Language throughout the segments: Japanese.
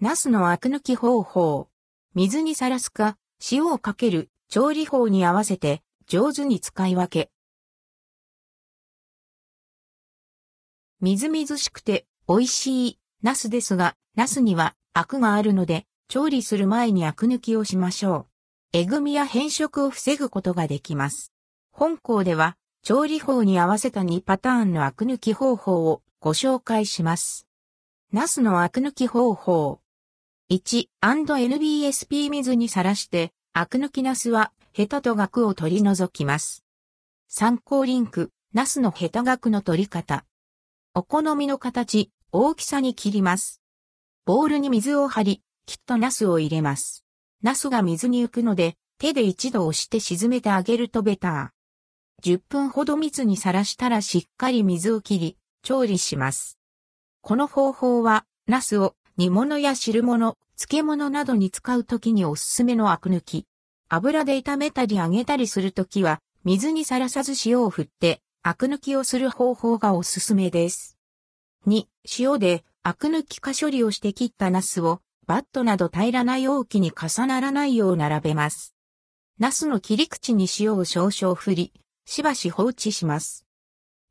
ナスのアク抜き方法。水にさらすか、塩をかける、調理法に合わせて、上手に使い分け。みずみずしくて、美味しい、ナスですが、ナスには、アクがあるので、調理する前にアク抜きをしましょう。えぐみや変色を防ぐことができます。本校では、調理法に合わせた2パターンのアク抜き方法をご紹介します。ナスのアク抜き方法。1&NBSP 水にさらして、アク抜きナスは、ヘタとガクを取り除きます。参考リンク、ナスのヘタガクの取り方。お好みの形、大きさに切ります。ボウルに水を張り、きっとナスを入れます。ナスが水に浮くので、手で一度押して沈めてあげるとベター。10分ほど水にさらしたらしっかり水を切り、調理します。この方法は、ナスを煮物や汁物、漬物などに使うときにおすすめのアク抜き。油で炒めたり揚げたりするときは、水にさらさず塩を振って、アク抜きをする方法がおすすめです。2、塩でアク抜きか処理をして切ったナスを、バットなど平らな容器に重ならないよう並べます。ナスの切り口に塩を少々振り、しばし放置します。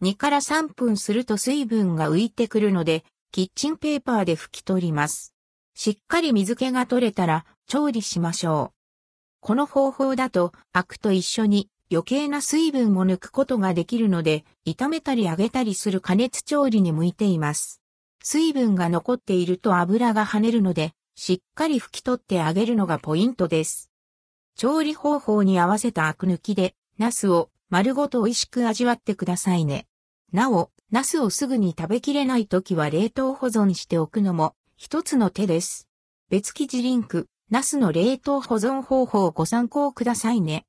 2から3分すると水分が浮いてくるので、キッチンペーパーで拭き取ります。しっかり水気が取れたら調理しましょう。この方法だとアクと一緒に余計な水分も抜くことができるので、炒めたり揚げたりする加熱調理に向いています。水分が残っていると油が跳ねるので、しっかり拭き取ってあげるのがポイントです。調理方法に合わせたアク抜きで、ナスを丸ごと美味しく味わってくださいね。なお、ナスをすぐに食べきれないときは冷凍保存しておくのも一つの手です。別記事リンク、ナスの冷凍保存方法をご参考くださいね。